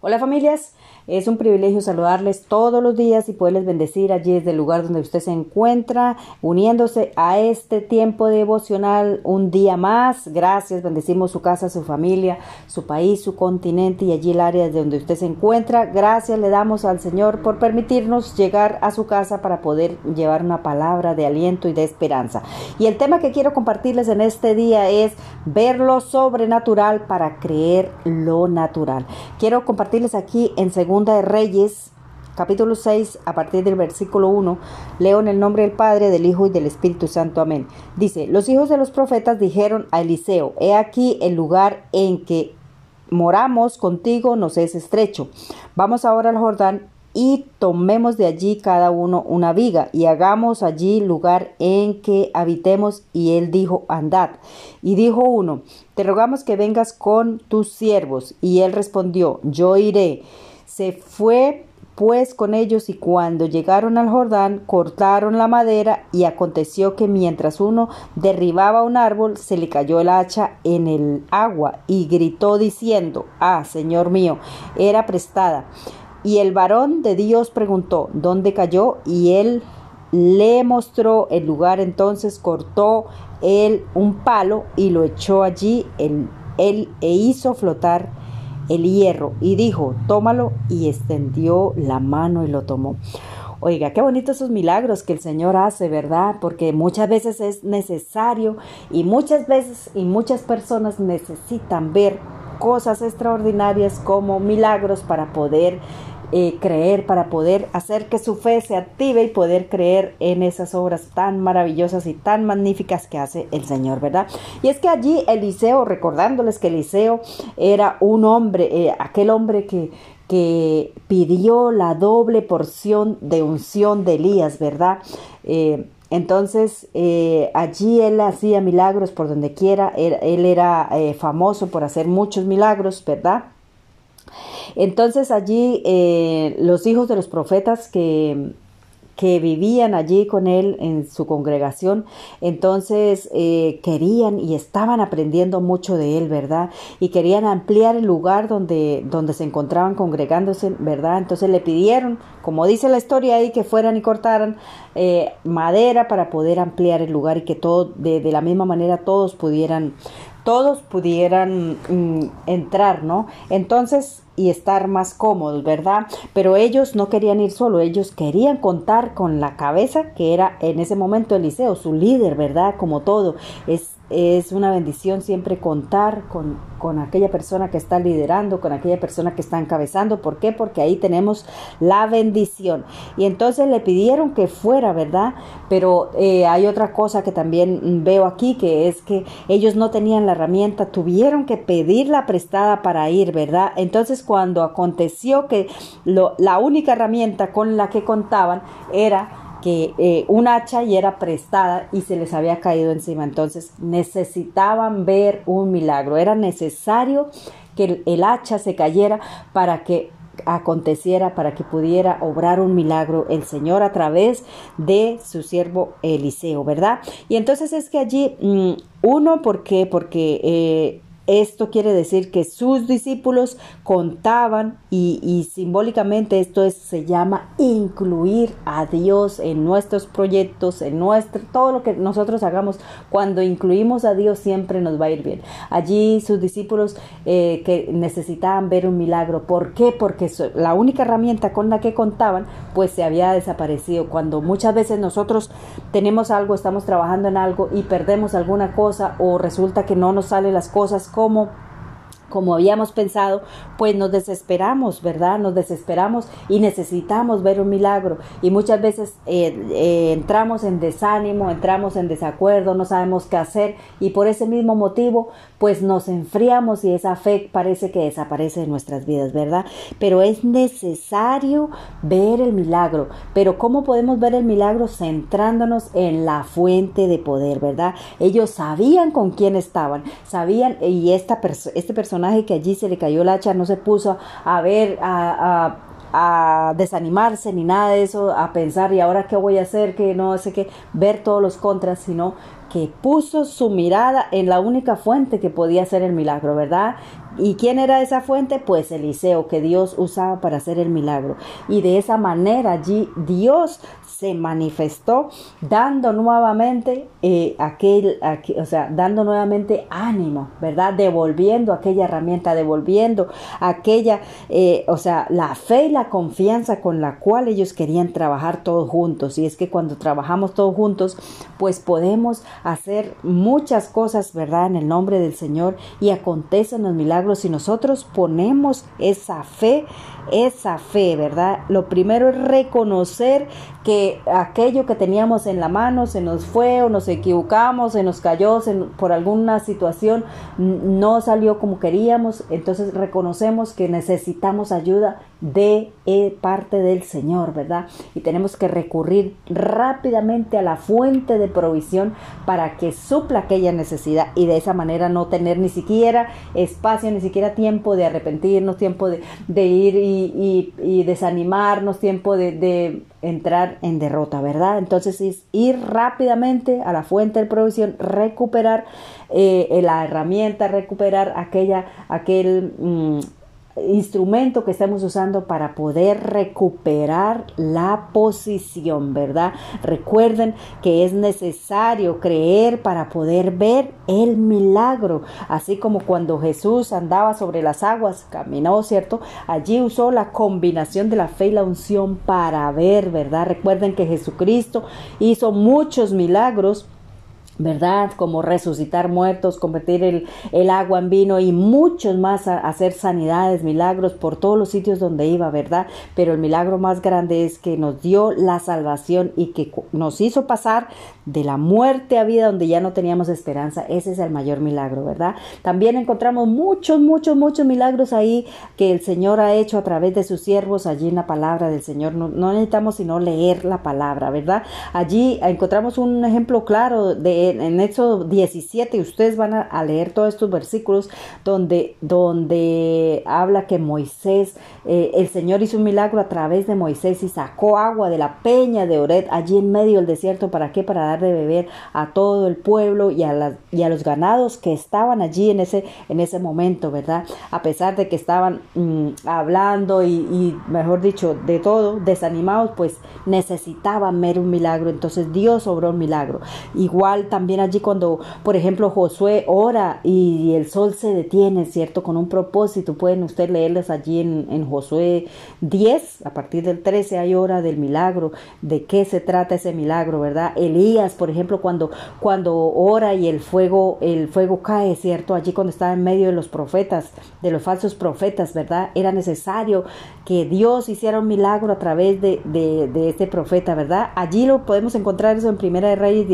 Hola familias, es un privilegio saludarles todos los días y poderles bendecir allí desde el lugar donde usted se encuentra, uniéndose a este tiempo devocional un día más. Gracias, bendecimos su casa, su familia, su país, su continente y allí el área desde donde usted se encuentra. Gracias le damos al Señor por permitirnos llegar a su casa para poder llevar una palabra de aliento y de esperanza. Y el tema que quiero compartirles en este día es ver lo sobrenatural para creer lo natural. Quiero compartirles aquí en segundo de Reyes, capítulo 6, a partir del versículo 1, leo en el nombre del Padre, del Hijo y del Espíritu Santo. Amén. Dice, los hijos de los profetas dijeron a Eliseo, he aquí el lugar en que moramos contigo nos es estrecho. Vamos ahora al Jordán y tomemos de allí cada uno una viga y hagamos allí lugar en que habitemos. Y él dijo, andad. Y dijo uno, te rogamos que vengas con tus siervos. Y él respondió, yo iré. Se fue pues con ellos y cuando llegaron al Jordán cortaron la madera y aconteció que mientras uno derribaba un árbol se le cayó el hacha en el agua y gritó diciendo, ah, Señor mío, era prestada. Y el varón de Dios preguntó, ¿dónde cayó? Y él le mostró el lugar, entonces cortó él un palo y lo echó allí él, e hizo flotar el hierro y dijo, tómalo y extendió la mano y lo tomó. Oiga, qué bonitos esos milagros que el Señor hace, ¿verdad? Porque muchas veces es necesario y muchas veces y muchas personas necesitan ver cosas extraordinarias como milagros para poder eh, creer, para poder hacer que su fe se active y poder creer en esas obras tan maravillosas y tan magníficas que hace el Señor, ¿verdad? Y es que allí Eliseo, recordándoles que Eliseo era un hombre, eh, aquel hombre que, que pidió la doble porción de unción de Elías, ¿verdad? Eh, entonces allí él hacía milagros por donde quiera, él era famoso por hacer muchos milagros, ¿verdad? Entonces allí eh, los hijos de los profetas que, que vivían allí con él en su congregación, entonces eh, querían y estaban aprendiendo mucho de él, ¿verdad? Y querían ampliar el lugar donde, donde se encontraban congregándose, ¿verdad? Entonces le pidieron, como dice la historia ahí, que fueran y cortaran eh, madera para poder ampliar el lugar y que todo, de, de la misma manera todos pudieran todos pudieran mm, entrar, ¿no? Entonces, y estar más cómodos, ¿verdad? Pero ellos no querían ir solo, ellos querían contar con la cabeza que era en ese momento Eliseo, su líder, ¿verdad? Como todo, es es una bendición siempre contar con, con, aquella persona que está liderando, con aquella persona que está encabezando. ¿Por qué? Porque ahí tenemos la bendición. Y entonces le pidieron que fuera, ¿verdad? Pero eh, hay otra cosa que también veo aquí, que es que ellos no tenían la herramienta, tuvieron que pedirla prestada para ir, ¿verdad? Entonces cuando aconteció que lo, la única herramienta con la que contaban era que eh, un hacha y era prestada y se les había caído encima. Entonces necesitaban ver un milagro. Era necesario que el, hacha se cayera para que aconteciera, para que pudiera obrar un milagro el Señor a través de su siervo Eliseo, ¿verdad? Y entonces es que allí, mm, uno, ¿por qué? Porque eh, esto quiere decir que sus discípulos contaban y, simbólicamente esto se llama incluir a Dios en nuestros proyectos, en nuestro, todo lo que nosotros hagamos. Cuando incluimos a Dios siempre nos va a ir bien. Allí sus discípulos eh, que necesitaban ver un milagro. ¿Por qué? Porque la única herramienta con la que contaban pues se había desaparecido. Cuando muchas veces nosotros tenemos algo, estamos trabajando en algo y perdemos alguna cosa o resulta que no nos salen las cosas como como habíamos pensado, pues nos desesperamos, ¿verdad? Nos desesperamos y necesitamos ver un milagro. Y muchas veces eh, eh, entramos en desánimo, entramos en desacuerdo, no sabemos qué hacer y por ese mismo motivo, pues nos enfriamos y esa fe parece que desaparece de nuestras vidas, ¿verdad? Pero es necesario ver el milagro. Pero ¿cómo podemos ver el milagro? Centrándonos en la fuente de poder, ¿verdad? Ellos sabían con quién estaban, sabían, y esta este personaje que allí se le cayó el hacha no se puso a ver, a, a, desanimarse ni nada de eso, a pensar y ahora qué voy a hacer, que no sé qué, ver todos los contras, sino que puso su mirada en la única fuente que podía hacer el milagro, ¿verdad? ¿Y quién era esa fuente? Pues Eliseo, que Dios usaba para hacer el milagro. Y de esa manera allí Dios se manifestó dando nuevamente eh, aquel, o sea, dando nuevamente ánimo, ¿verdad? Devolviendo aquella herramienta, devolviendo aquella, eh, o sea, la fe y la confianza con la cual ellos querían trabajar todos juntos. Y es que cuando trabajamos todos juntos, pues podemos hacer muchas cosas, ¿verdad? En el nombre del Señor y acontecen los milagros si nosotros ponemos esa fe, esa fe, ¿verdad? Lo primero es reconocer que aquello que teníamos en la mano se nos fue o nos equivocamos, se nos cayó por alguna situación, no salió como queríamos, entonces reconocemos que necesitamos ayuda de eh, parte del Señor, ¿verdad? Y tenemos que recurrir rápidamente a la fuente de provisión para que supla aquella necesidad y de esa manera no tener ni siquiera espacio, ni siquiera tiempo de arrepentirnos, tiempo de, ir y, desanimarnos, tiempo de, entrar en derrota, ¿verdad? Entonces es ir rápidamente a la fuente de provisión, recuperar eh, la herramienta, recuperar aquella, aquel... Mm, instrumento que estamos usando para poder recuperar la posición, ¿verdad? Recuerden que es necesario creer para poder ver el milagro, así como cuando Jesús andaba sobre las aguas, caminó, ¿cierto? Allí usó la combinación de la fe y la unción para ver, ¿verdad? Recuerden que Jesucristo hizo muchos milagros ¿verdad? Como resucitar muertos, convertir el, agua en vino y muchos más a, hacer sanidades, milagros por todos los sitios donde iba, ¿verdad? Pero el milagro más grande es que nos dio la salvación y que nos hizo pasar de la muerte a vida donde ya no teníamos esperanza. Ese es el mayor milagro, ¿verdad? También encontramos muchos, muchos, muchos milagros ahí que el Señor ha hecho a través de sus siervos allí en la palabra del Señor. No, no necesitamos sino leer la palabra, ¿verdad? Allí encontramos un ejemplo claro de en Éxodo 17, ustedes van a, leer todos estos versículos donde, donde habla que Moisés, eh, el Señor hizo un milagro a través de Moisés y sacó agua de la peña de Oret allí en medio del desierto. ¿Para qué? Para dar de beber a todo el pueblo y a, las, y a los ganados que estaban allí en ese, en ese momento, ¿verdad? A pesar de que estaban mm, hablando y, y, mejor dicho, de todo, desanimados, pues necesitaban ver un milagro. Entonces Dios obró un milagro. Igual también allí cuando, por ejemplo, Josué ora y el sol se detiene, ¿cierto? Con un propósito. Pueden ustedes leerles allí en, Josué 10, a partir del 13 hay hora del milagro, de qué se trata ese milagro, ¿verdad? Elías, por ejemplo, cuando, cuando ora y el fuego, el fuego cae, ¿cierto? Allí cuando estaba en medio de los profetas, de los falsos profetas, ¿verdad? Era necesario que Dios hiciera un milagro a través de, de, de este profeta, ¿verdad? Allí lo podemos encontrar eso en Primera de Reyes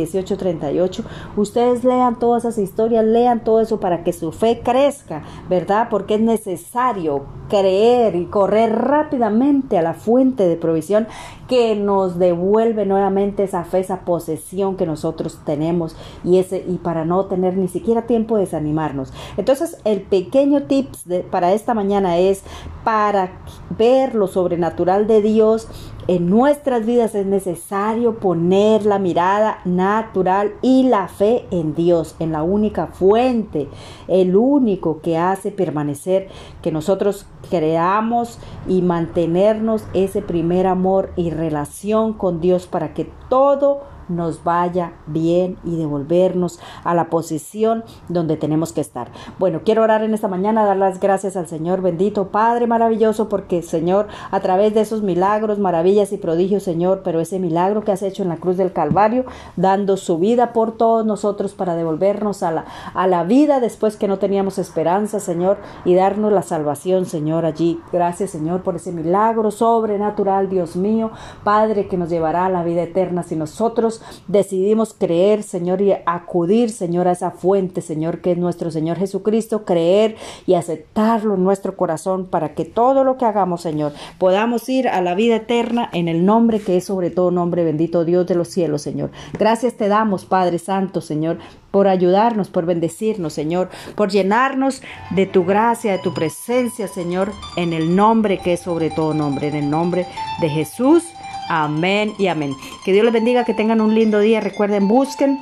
18:38 Ustedes lean todas esas historias, lean todo eso para que su fe crezca, ¿verdad? Porque es necesario creer y correr rápidamente a la fuente de provisión que nos devuelve nuevamente esa fe, esa posesión que nosotros tenemos y ese y para no tener ni siquiera tiempo de desanimarnos. Entonces, el pequeño tips para esta mañana es para ver lo sobrenatural de Dios en nuestras vidas es necesario poner la mirada natural y la fe en Dios, en la única fuente, el único que hace permanecer que nosotros creamos y mantenernos ese primer amor y relación con Dios para que todo nos vaya bien y devolvernos a la posición donde tenemos que estar. Bueno, quiero orar en esta mañana, dar las gracias al Señor bendito, Padre maravilloso, porque Señor, a través de esos milagros, maravillas y prodigios, Señor, pero ese milagro que has hecho en la cruz del Calvario, dando su vida por todos nosotros para devolvernos a la, a la vida después que no teníamos esperanza, Señor, y darnos la salvación, Señor, allí. Gracias, Señor, por ese milagro sobrenatural, Dios mío, Padre, que nos llevará a la vida eterna si nosotros decidimos creer, Señor, y acudir, Señor, a esa fuente, Señor, que es nuestro Señor Jesucristo, creer y aceptarlo en nuestro corazón para que todo lo que hagamos, Señor, podamos ir a la vida eterna en el nombre que es sobre todo nombre bendito Dios de los cielos, Señor. Gracias te damos, Padre Santo, Señor, por ayudarnos, por bendecirnos, Señor, por llenarnos de tu gracia, de tu presencia, Señor, en el nombre que es sobre todo nombre, en el nombre de Jesús. Amén y amén. Que Dios les bendiga, que tengan un lindo día. Recuerden, busquen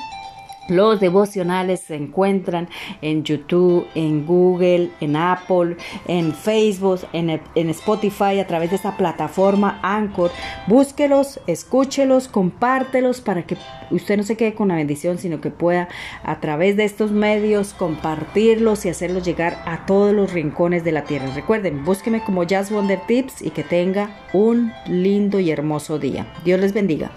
Los devocionales se encuentran en YouTube, en Google, en Apple, en Facebook, en, Spotify, a través de esta plataforma Anchor. Búsquelos, escúchelos, compártelos para que usted no se quede con la bendición, sino que pueda a través de estos medios compartirlos y hacerlos llegar a todos los rincones de la tierra. Recuerden, búsqueme como Jazz Wonder Tips y que tenga un lindo y hermoso día. Dios les bendiga.